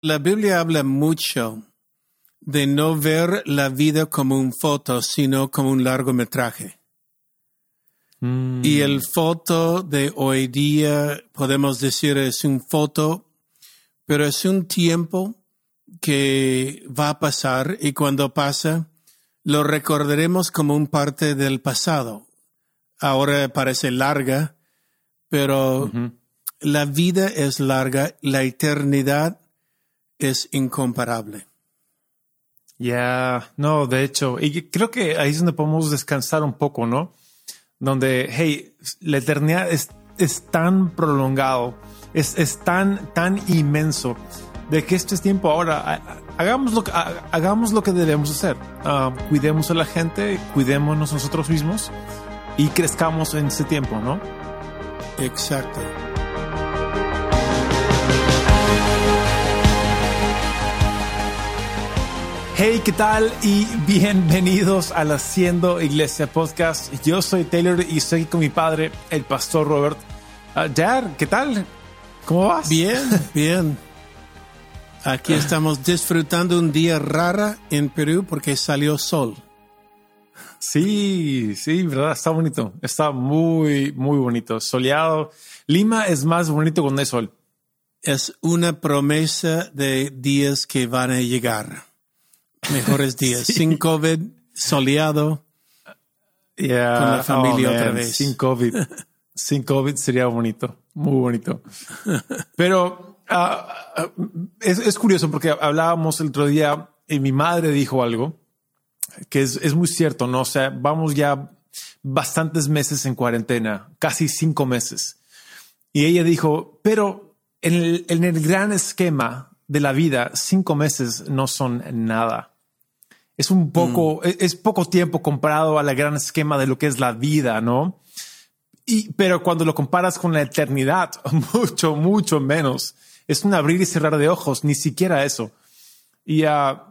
La Biblia habla mucho de no ver la vida como un foto, sino como un largometraje. Mm. Y el foto de hoy día, podemos decir, es un foto, pero es un tiempo que va a pasar y cuando pasa, lo recordaremos como un parte del pasado. Ahora parece larga, pero la vida es larga, la eternidad es incomparable. Ya, no, de hecho, y creo que ahí es donde podemos descansar un poco, ¿no? Donde, hey, la eternidad es, es tan prolongado, es, es tan, tan inmenso, de que este es tiempo ahora, ha- ha- hagamos lo, hagamos lo que debemos hacer. Ah, cuidemos a la gente, cuidémonos nosotros mismos y crezcamos en ese tiempo, ¿no? Exacto. Hey, ¿qué tal? Y bienvenidos al Haciendo Iglesia Podcast. Yo soy Taylor y estoy con mi padre, el pastor Robert. Ah, Dad, ¿qué tal? ¿Cómo vas? Bien, bien. Aquí estamos disfrutando un día rara en Perú porque salió sol. Sí, sí, verdad, está bonito. Está muy, muy bonito. Soleado. Lima es más bonito cuando hay sol. Es una promesa de días que van a llegar. Mejores días. Sin COVID, soleado. Yeah. Con la familia Oh, otra vez. Sin COVID. Sin COVID sería bonito. Muy bonito. Pero ah, es, es curioso porque hablábamos el otro día y mi madre dijo algo que es, es muy cierto, ¿no? O sea, vamos ya bastantes meses en cuarentena, casi cinco meses. Y ella dijo, pero en el, en el gran esquema de la vida, cinco meses no son nada. Es un poco, es, es poco tiempo comparado a la gran esquema de lo que es la vida, ¿no? Y, pero cuando lo comparas con la eternidad, mucho, mucho menos. Es un abrir y cerrar de ojos, ni siquiera eso. Y ah,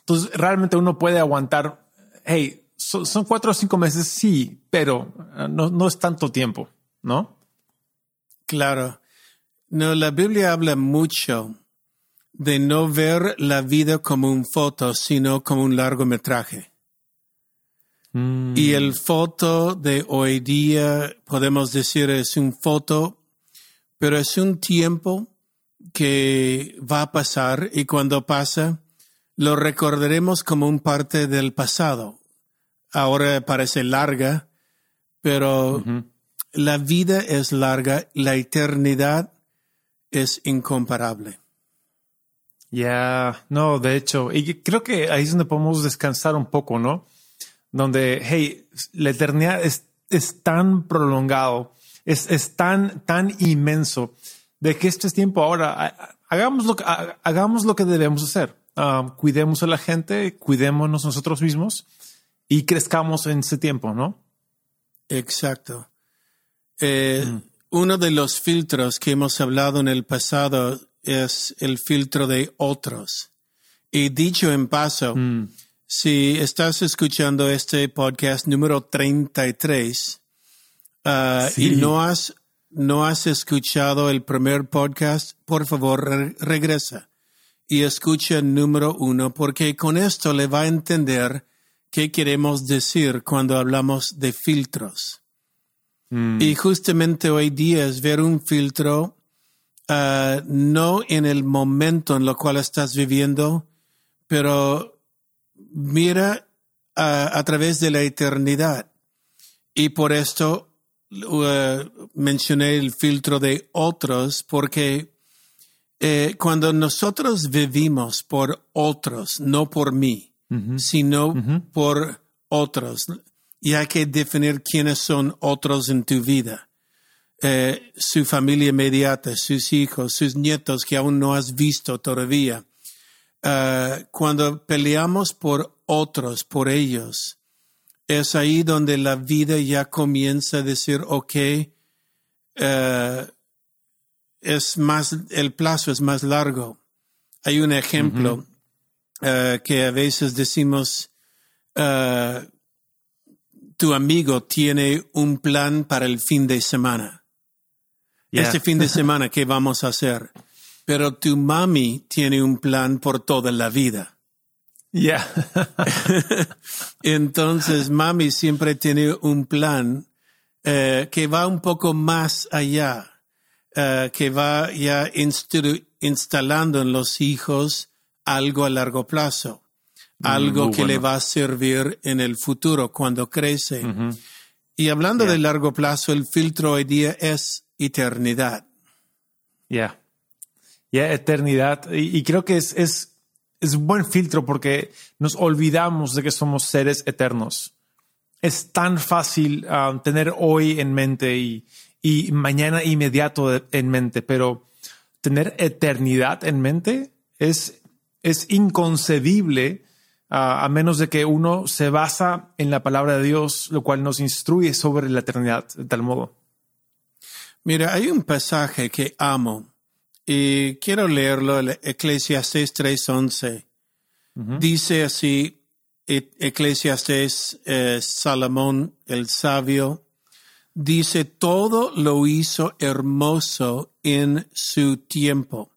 entonces realmente uno puede aguantar, hey, so- son cuatro o cinco meses, sí, pero ah, no, no es tanto tiempo, ¿no? Claro. No, la Biblia habla mucho de no ver la vida como un foto, sino como un largometraje. Y el foto de hoy día, podemos decir, es un foto, pero es un tiempo que va a pasar y cuando pasa, lo recordaremos como un parte del pasado. Ahora parece larga, pero la vida es larga, la eternidad es incomparable. Ya, no, de hecho, y creo que ahí es donde podemos descansar un poco, ¿no? Donde, hey, la eternidad es, es tan prolongado, es, es tan, tan inmenso, de que este es tiempo ahora, ha- hagamos lo, hagamos lo que debemos hacer. Ah, cuidemos a la gente, cuidémonos nosotros mismos y crezcamos en ese tiempo, ¿no? Exacto. Eh, Uno de los filtros que hemos hablado en el pasado es el filtro de otros. Y dicho en paso, Mm. si estás escuchando este podcast número 33 ah, Sí. y no has, no has escuchado el primer podcast, por favor re- regresa y escucha el número uno porque con esto le va a entender qué queremos decir cuando hablamos de filtros. Mm. Y justamente hoy día es ver un filtro ah, no en el momento en lo cual estás viviendo, pero mira ah, a través de la eternidad. Y por esto uh, mencioné el filtro de otros, porque eh, cuando nosotros vivimos por otros, no por mí, sino por otros. Y hay que definir quiénes son otros en tu vida. Eh, su familia inmediata, sus hijos, sus nietos que aún no has visto todavía. Eh, cuando peleamos por otros, por ellos, es ahí donde la vida ya comienza a decir, ok, eh, es más, el plazo es más largo. Hay un ejemplo que a veces decimos, tu amigo tiene un plan para el fin de semana. Yeah. Este fin de semana, ¿qué vamos a hacer? pero tu mami tiene un plan por toda la vida. Ya. Entonces, mami siempre tiene un plan eh, que va un poco más allá, eh, que va ya instalando en los hijos algo a largo plazo, algo muy que le va a servir en el futuro cuando crece. Y hablando de largo plazo, el filtro hoy día es eternidad. Ya. Ya, eternidad. Y, creo que es, es, es un buen filtro porque nos olvidamos de que somos seres eternos. Es tan fácil ah, tener hoy en mente y, y mañana inmediato en mente, pero tener eternidad en mente es, es inconcebible ah, a menos de que uno se basa en la palabra de Dios, lo cual nos instruye sobre la eternidad de tal modo. Mira, hay un pasaje que amo y quiero leerlo, Eclesiastés 3.11. Dice así, E- Eclesiastés eh, Salomón el sabio, dice, todo lo hizo hermoso en su tiempo.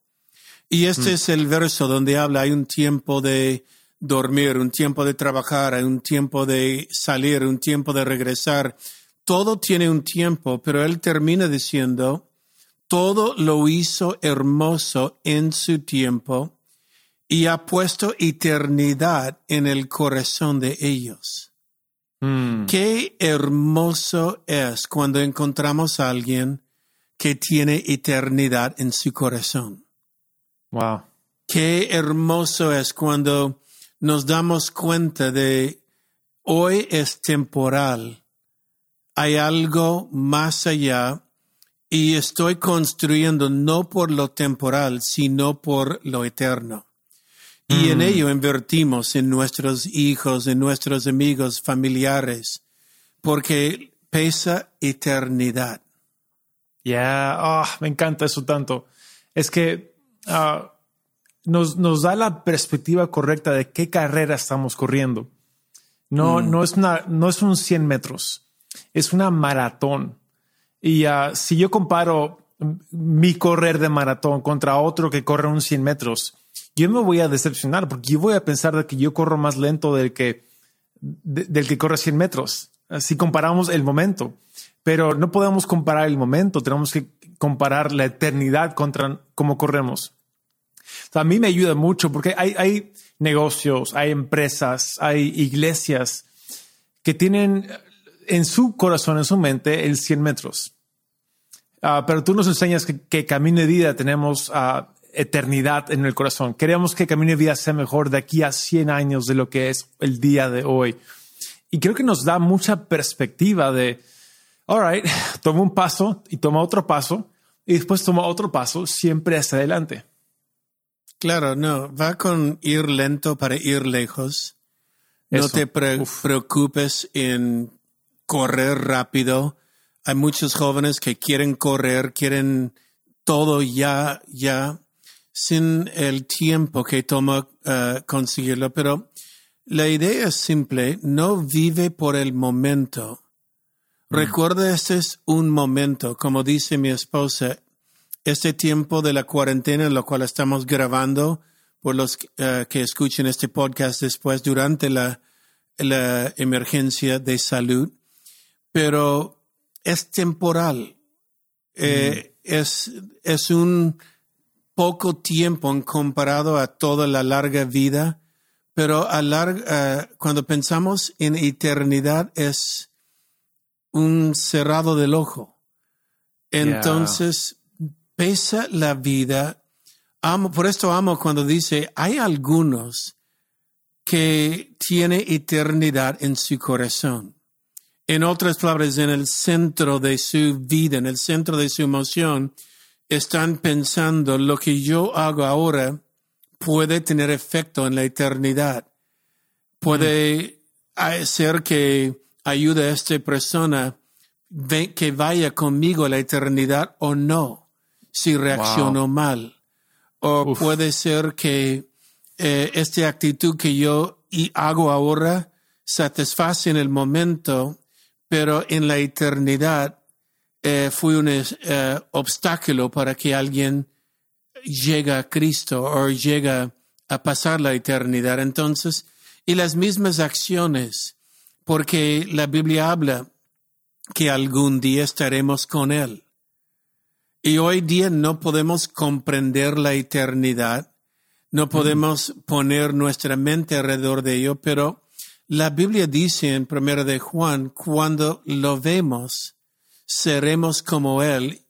Y este es el verso donde habla, hay un tiempo de dormir, un tiempo de trabajar, hay un tiempo de salir, un tiempo de regresar. Todo tiene un tiempo, pero él termina diciendo, todo lo hizo hermoso en su tiempo y ha puesto eternidad en el corazón de ellos. Mm, Qué hermoso es cuando encontramos a alguien que tiene eternidad en su corazón. wow. Qué hermoso es cuando nos damos cuenta de hoy es temporal, hay algo más allá y estoy construyendo no por lo temporal, sino por lo eterno. Y en ello invertimos en nuestros hijos, en nuestros amigos, familiares, porque pesa eternidad. Ya, ah, me encanta eso tanto. Es que ah, nos, nos da la perspectiva correcta de qué carrera estamos corriendo. No, no, es una, no es un 100 metros, es una maratón. Y ah, si yo comparo mi correr de maratón contra otro que corre un 100 metros, yo me voy a decepcionar porque yo voy a pensar de que yo corro más lento del que, de- del que corre 100 metros. Si comparamos el momento, pero no podemos comparar el momento, tenemos que comparar la eternidad contra cómo corremos. A mí me ayuda mucho porque hay, hay negocios, hay empresas, hay iglesias que tienen en su corazón, en su mente, el 100 metros. Ah, pero tú nos enseñas que, que Camino de Vida tenemos ah, eternidad en el corazón. Queremos que Camino de Vida sea mejor de aquí a 100 años de lo que es el día de hoy. Y creo que nos da mucha perspectiva de, all right, toma un paso y toma otro paso y después toma otro paso siempre hacia adelante. Claro, no, va con ir lento para ir lejos. No Eso. te pre- preocupes en correr rápido. Hay muchos jóvenes que quieren correr, quieren todo ya, ya, sin el tiempo que toma eh, conseguirlo. Pero la idea es simple, no vive por el momento. Recuerda, este es un momento, como dice mi esposa, este tiempo de la cuarentena, en lo cual estamos grabando, por los eh, que escuchen este podcast después, durante la, la emergencia de salud, pero es temporal. Eh, es, es un poco tiempo en comparado a toda la larga vida, pero a larga, eh, cuando pensamos en eternidad es un cerrado del ojo. Entonces, pesa la vida. Amo, por esto amo cuando dice, hay algunos que tiene eternidad en su corazón. En otras palabras, en el centro de su vida, en el centro de su emoción, están pensando lo que yo hago ahora puede tener efecto en la eternidad. Puede ser que ayude a esta persona que vaya conmigo a la eternidad o no, si reaccionó mal. O Uf. puede ser que eh, esta actitud que yo hago ahora satisface en el momento, pero en la eternidad eh, fue un eh, obstáculo para que alguien llega a Cristo o llega a pasar la eternidad. Entonces, y las mismas acciones, porque la Biblia habla que algún día estaremos con Él. Y hoy día no podemos comprender la eternidad, no podemos poner nuestra mente alrededor de ello, pero la Biblia dice en Primera de Juan, cuando lo vemos, seremos como Él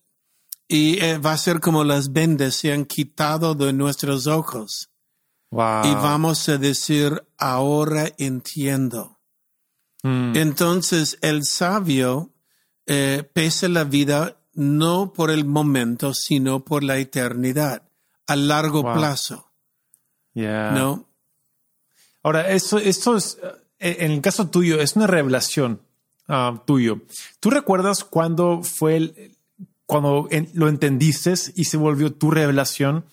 y eh, va a ser como las vendas se han quitado de nuestros ojos. Y vamos a decir, ahora entiendo. Mm. Entonces el sabio eh, pesa la vida no por el momento, sino por la eternidad, a largo Wow. plazo. Yeah. ¿No? Ahora, esto, esto es, eh, en el caso tuyo, es una revelación ah, tuyo. ¿Tú recuerdas cuándo fue el, cuando en- lo entendiste y se volvió tu revelación?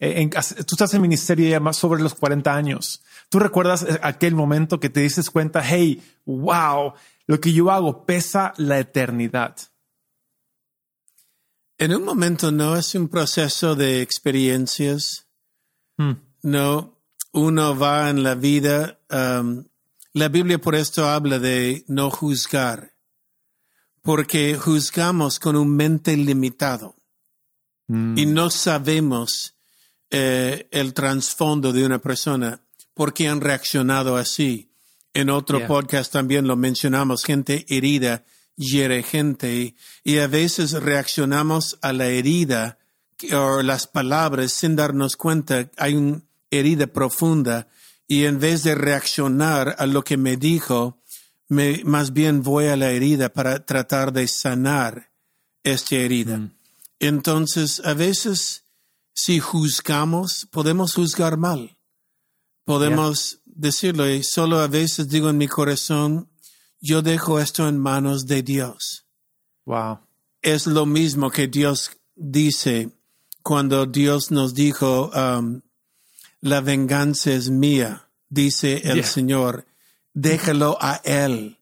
Eh, en- tú estás en ministerio ya más sobre los 40 años. ¿Tú recuerdas eh, aquel momento que te dices cuenta, hey, wow, lo que yo hago pesa la eternidad? En un momento no es un proceso de experiencias. Hmm. No, uno va en la vida. um, la Biblia por esto habla de no juzgar, porque juzgamos con un mente limitado Mm. y no sabemos eh, el trasfondo de una persona, por qué han reaccionado así. En otro Yeah. podcast también lo mencionamos, gente herida hiere gente y, a veces reaccionamos a la herida o las palabras sin darnos cuenta hay una herida profunda y en vez de reaccionar a lo que me dijo, me, más bien voy a la herida para tratar de sanar esta herida. Entonces, a veces, si juzgamos, podemos juzgar mal. Podemos decirlo y solo a veces digo en mi corazón, yo dejo esto en manos de Dios. Wow. Es lo mismo que Dios dice cuando Dios nos dijo, um, la venganza es mía, dice el Yeah. Señor, déjalo a Él.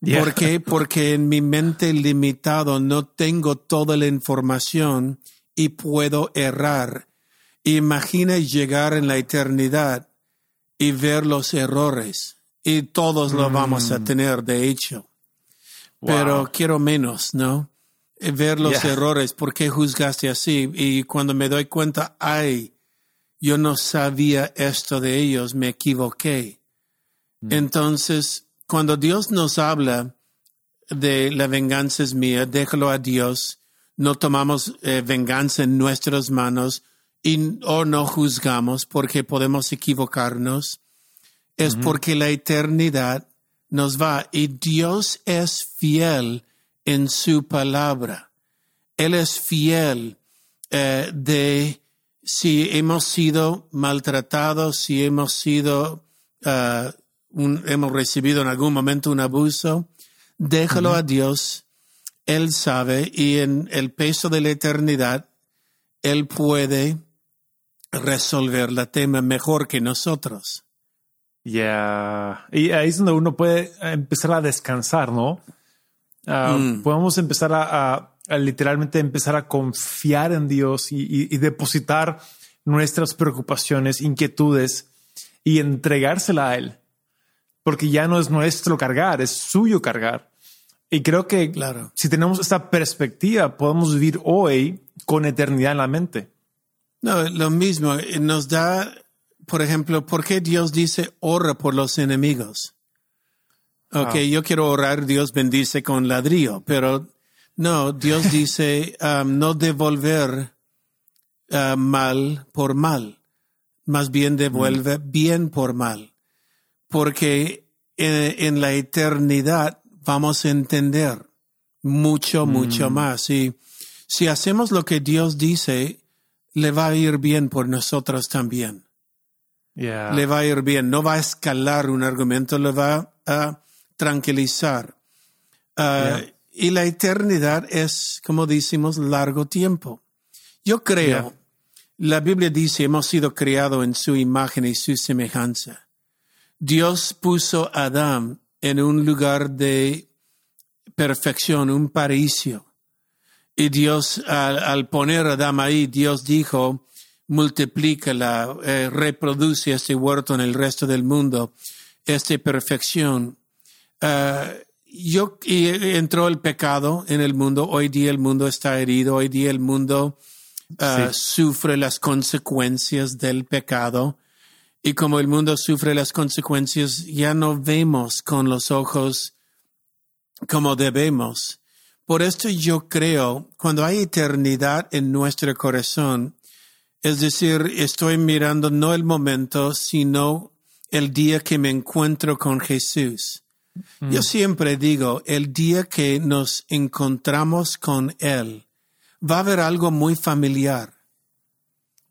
Yeah. ¿Por qué? Porque en mi mente limitado no tengo toda la información y puedo errar. Imagina llegar en la eternidad y ver los errores. Y todos lo vamos a tener, de hecho. Pero quiero menos, ¿no? Eh, Ver los Yeah. errores, ¿por qué juzgaste así? Y cuando me doy cuenta, ay, yo no sabía esto de ellos, me equivoqué. Entonces, cuando Dios nos habla de la venganza es mía, déjalo a Dios, no tomamos eh, venganza en nuestras manos y, o no juzgamos porque podemos equivocarnos, es porque la eternidad nos va y Dios es fiel en su palabra. Él es fiel eh, de si hemos sido maltratados, si hemos sido, ah, un- hemos recibido en algún momento un abuso, déjalo a Dios. Él sabe y en el peso de la eternidad, Él puede resolver la tema mejor que nosotros. Ya. Y ahí es donde uno puede empezar a descansar, ¿no? Ah, Mm. Podemos empezar a, a- a literalmente empezar a confiar en Dios y, y- y depositar nuestras preocupaciones, inquietudes y entregársela a Él. Porque ya no es nuestro cargar, es suyo cargar. Y creo que Claro. si tenemos esta perspectiva, podemos vivir hoy con eternidad en la mente. No, lo mismo, eh, nos da, por ejemplo, ¿por qué Dios dice ora por los enemigos? Ok, Ah. yo quiero orar, Dios bendice con ladrillo, pero no, Dios dice um, no devolver uh, mal por mal, más bien devuelve bien por mal, porque en, en la eternidad vamos a entender mucho, mucho más. Y si hacemos lo que Dios dice, le va a ir bien por nosotros también. Le va a ir bien. No va a escalar un argumento, le va a tranquilizar. Yeah. Y la eternidad es, como decimos, largo tiempo. Yo creo, Yeah. la Biblia dice, hemos sido creados en su imagen y su semejanza. Dios puso a Adán en un lugar de perfección, un paraíso. Y Dios, al, al poner a Adán ahí, Dios dijo, multiplica, la, eh, reproduce este huerto en el resto del mundo, esta perfección. Ah, yo, y entró el pecado en el mundo, hoy día el mundo está herido, hoy día el mundo ah, sufre las consecuencias del pecado. Y como el mundo sufre las consecuencias, ya no vemos con los ojos como debemos. Por esto yo creo, cuando hay eternidad en nuestro corazón, es decir, estoy mirando no el momento, sino el día que me encuentro con Jesús. Yo mm. siempre digo, el día que nos encontramos con Él, va a haber algo muy familiar.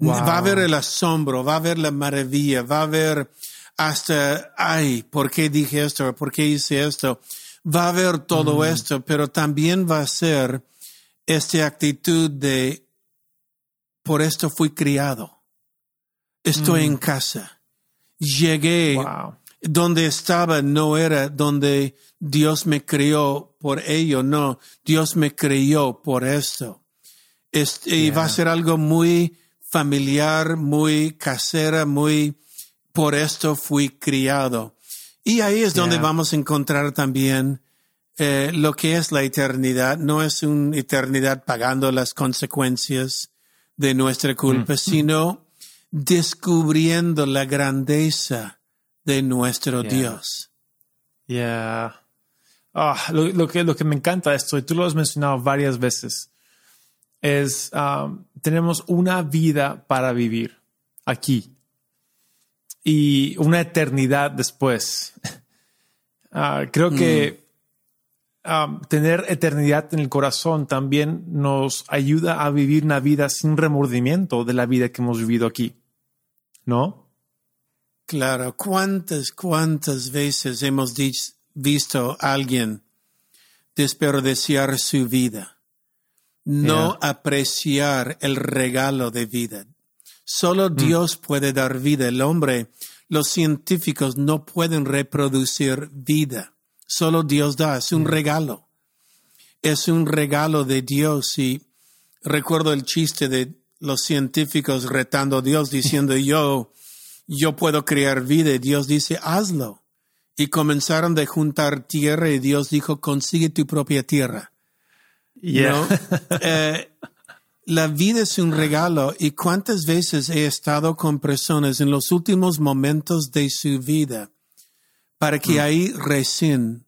Va a haber el asombro, va a haber la maravilla, va a haber hasta, ay, ¿por qué dije esto? ¿Por qué hice esto? Va a haber todo mm. esto, pero también va a ser esta actitud de, por esto fui criado. Estoy mm. en casa. Llegué. Donde estaba no era donde Dios me crió por ello, no. Dios me crió por esto. Este, Y va a ser algo muy familiar, muy casera, muy por esto fui criado. Y ahí es donde vamos a encontrar también eh, lo que es la eternidad. No es una eternidad pagando las consecuencias de nuestra culpa, mm. sino descubriendo la grandeza de nuestro Dios. Yeah. Ah, lo, que, lo que me encanta esto, y tú lo has mencionado varias veces, es um, tenemos una vida para vivir aquí y una eternidad después. Ah, creo que mm. um, tener eternidad en el corazón también nos ayuda a vivir una vida sin remordimiento de la vida que hemos vivido aquí, ¿no? Claro, ¿cuántas, cuántas veces hemos visto a alguien desperdiciar su vida? no apreciar el regalo de vida. Solo mm. Dios puede dar vida. El hombre, los científicos no pueden reproducir vida. Solo Dios da. Es un mm. regalo. Es un regalo de Dios. Y recuerdo el chiste de los científicos retando a Dios diciendo yo, yo puedo crear vida. Y Dios dice, hazlo. Y comenzaron de juntar tierra y Dios dijo, consigue tu propia tierra. Eh, la vida es un regalo y cuántas veces he estado con personas en los últimos momentos de su vida para que mm. ahí recién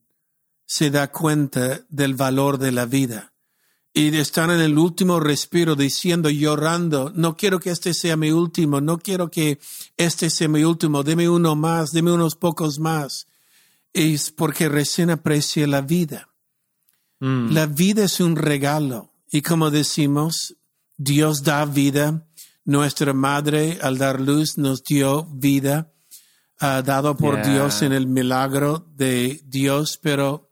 se da cuenta del valor de la vida. Y están en el último respiro diciendo, llorando, no quiero que este sea mi último, no quiero que este sea mi último, deme uno más, deme unos pocos más. Es porque recién aprecia la vida. Mm. La vida es un regalo y como decimos, Dios da vida. Nuestra madre al dar luz nos dio vida, uh, dado por Dios en el milagro de Dios, pero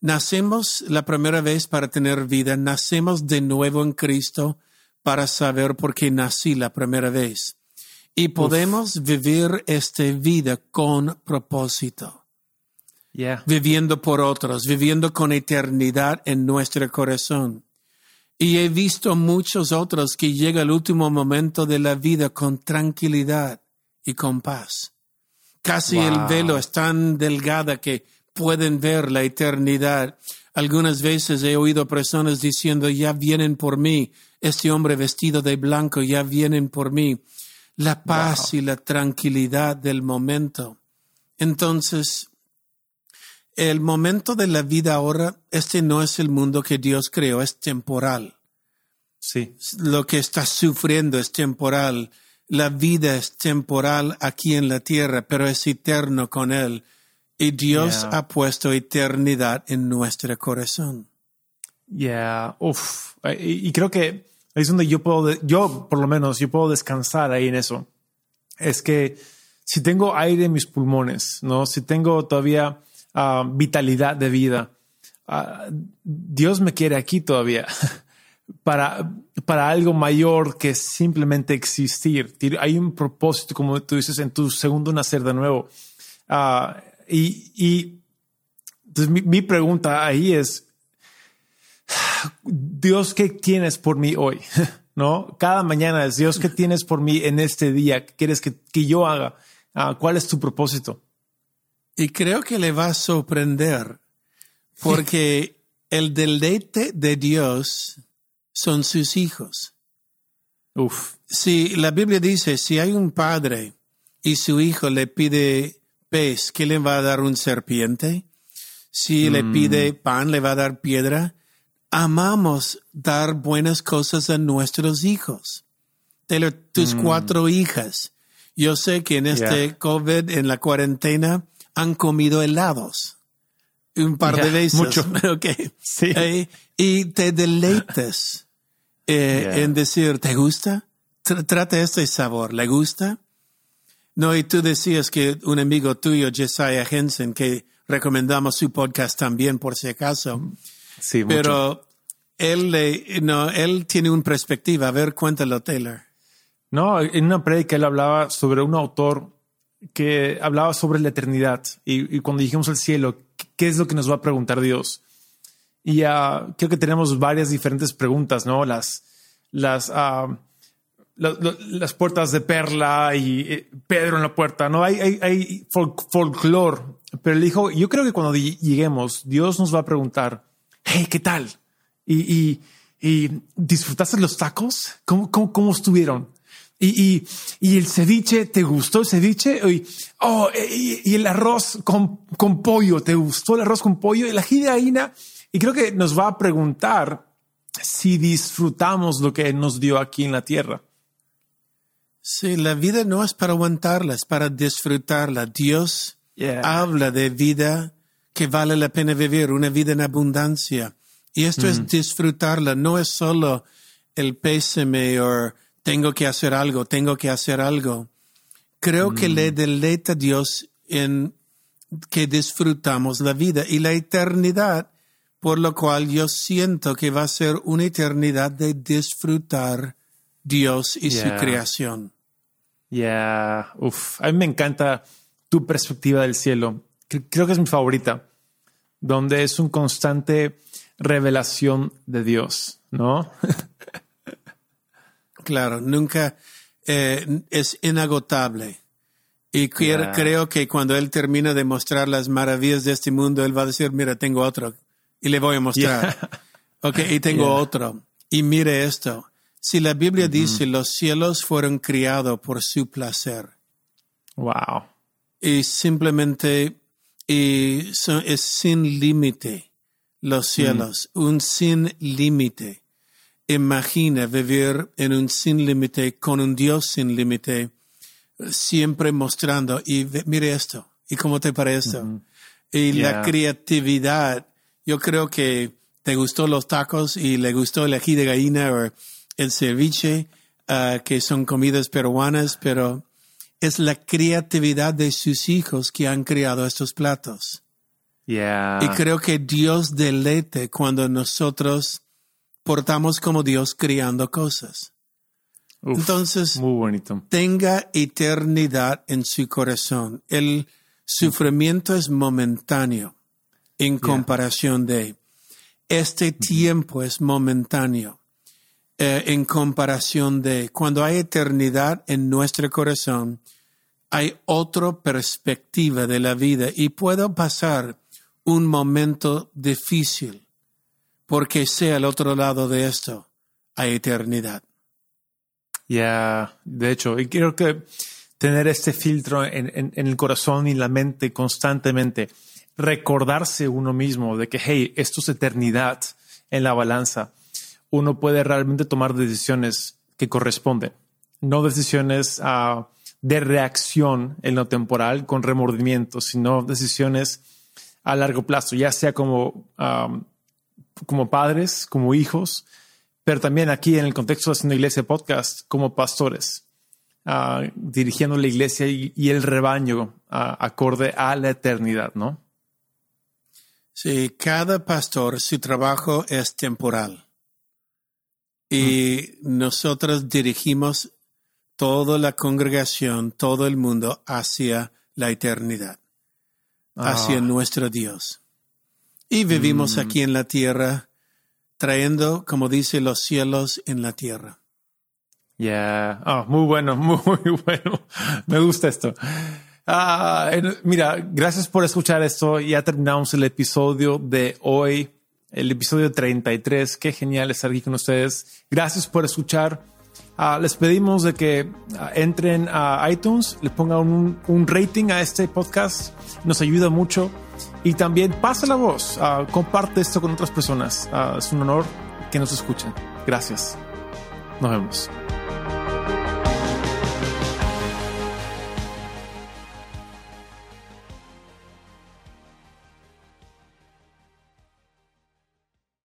nacemos la primera vez para tener vida, nacemos de nuevo en Cristo para saber por qué nací la primera vez. Y podemos vivir esta vida con propósito viviendo por otros, viviendo con eternidad en nuestro corazón. Y he visto muchos otros que llega el último momento de la vida con tranquilidad y con paz. Casi el velo es tan delgada que pueden ver la eternidad. Algunas veces he oído personas diciendo, ya vienen por mí, este hombre vestido de blanco, ya vienen por mí. La paz y la tranquilidad del momento. Entonces, el momento de la vida ahora, este no es el mundo que Dios creó, es temporal. Sí. Lo que estás sufriendo es temporal. La vida es temporal aquí en la tierra, pero es eterno con Él. Y Dios ha puesto eternidad en nuestro corazón. Yeah, uff. Y, creo que es donde yo puedo, yo por lo menos, yo puedo descansar ahí en eso. Es que si tengo aire en mis pulmones, ¿no? Si tengo todavía Ah, vitalidad de vida. Ah, Dios me quiere aquí todavía para, para algo mayor que simplemente existir. Hay un propósito, como tú dices, en tu segundo nacer de nuevo. Ah, y, y entonces mi, mi, pregunta ahí es, Dios, ¿qué tienes por mí hoy? ¿no? Cada mañana es Dios, ¿qué tienes por mí en este día? ¿Qué quieres que, que yo haga? Ah, ¿Cuál es tu propósito? Y creo que le va a sorprender porque el deleite de Dios son sus hijos. Uf. Si la Biblia dice, si hay un padre y su hijo le pide pez, ¿qué le va a dar un serpiente? Si le pide pan, le va a dar piedra. Amamos dar buenas cosas a nuestros hijos. Taylor, tus cuatro hijas. Yo sé que en este Yeah. COVID, en la cuarentena, han comido helados. Un par de veces. mucho. Ok. Sí. Eh, y te deleites eh, Yeah. en decir, ¿te gusta? Tr- trata este sabor, ¿le gusta? No, y tú decías que un amigo tuyo, Jesiah Henson, que recomendamos su podcast también por si acaso, Sí, mucho. pero él, le- no, él tiene una perspectiva. A ver, cuéntalo, Taylor. No, en una prédica él hablaba sobre un autor que hablaba sobre la eternidad y, y cuando dijimos al cielo, ¿qué- ¿qué es lo que nos va a preguntar Dios? Y ah, creo que tenemos varias diferentes preguntas, ¿no? Las, las, ah, la- la- las puertas de perla y eh, Pedro en la puerta, ¿no? Hay, hay, hay fol- folclore, pero él dijo, yo creo que cuando lleguemos, Dios nos va a preguntar, hey, ¿qué tal? Y, y, y disfrutaste los tacos? ¿Cómo, cómo, cómo estuvieron? Y, y, y el ceviche, ¿te gustó el ceviche? Y, oh, y, y el arroz con, con pollo, ¿te gustó el arroz con pollo? Y la gallina. Y creo que nos va a preguntar si disfrutamos lo que nos dio aquí en la tierra. Sí, la vida no es para aguantarla, es para disfrutarla. Dios Yeah. habla de vida que vale la pena vivir, una vida en abundancia. Y esto es disfrutarla, no es solo el pésame o tengo que hacer algo, tengo que hacer algo. Creo que le deleita a Dios en que disfrutamos la vida y la eternidad, por lo cual yo siento que va a ser una eternidad de disfrutar Dios y su Yeah. creación. Ya, uf, a mí me encanta tu perspectiva del cielo. Cre- Creo que es mi favorita, donde es un constante revelación de Dios, ¿no? Claro, nunca eh, es inagotable. Y Yeah. creo que cuando él termina de mostrar las maravillas de este mundo, él va a decir, mira, tengo otro. Y le voy a mostrar. Ok, y tengo Yeah. otro. Y mire esto. Si la Biblia dice, los cielos fueron criados por su placer. Wow. Y simplemente y son- es sin límite los cielos, un sin límite. Imagina vivir en un sin límite con un Dios sin límite, siempre mostrando, y ve- mire esto, y cómo te parece esto. Y la creatividad, yo creo que te gustó los tacos y le gustó el ají de gallina o el ceviche, ah, que son comidas peruanas, pero es la creatividad de sus hijos que han creado estos platos. Yeah. Y creo que Dios deleite cuando nosotros portamos como Dios creando cosas. Uf, Entonces, muy bonito. tenga eternidad en su corazón. El sufrimiento es momentáneo en comparación de este tiempo es momentáneo eh, en comparación de cuando hay eternidad en nuestro corazón hay otra perspectiva de la vida y puedo pasar un momento difícil porque sea al otro lado de esto hay eternidad. Ya, de hecho, y creo que tener este filtro en- en el corazón y la mente constantemente, recordarse uno mismo de que, hey, esto es eternidad en la balanza, uno puede realmente tomar decisiones que corresponden, no decisiones ah, de reacción en lo temporal con remordimiento, sino decisiones a largo plazo, ya sea como, como padres, como hijos, pero también aquí en el contexto de Haciendo Iglesia Podcast, como pastores, ah, dirigiendo la iglesia y, y el rebaño ah, acorde a la eternidad, ¿no? Sí, cada pastor, su trabajo es temporal. Y nosotros dirigimos toda la congregación, todo el mundo hacia la eternidad, hacia Ah. nuestro Dios. Y vivimos aquí en la tierra, trayendo, como dice, los cielos en la tierra. Ya, ah, muy bueno, muy, bueno. Me gusta esto. Ah, mira, gracias por escuchar esto. Ya terminamos el episodio de hoy, el episodio 33. Qué genial estar aquí con ustedes. Gracias por escuchar. Ah, les pedimos de que entren a iTunes, le pongan un, rating a este podcast. Nos ayuda mucho. Y también pasa la voz, comparte esto con otras personas. es un honor que nos escuchen. Gracias. Nos vemos.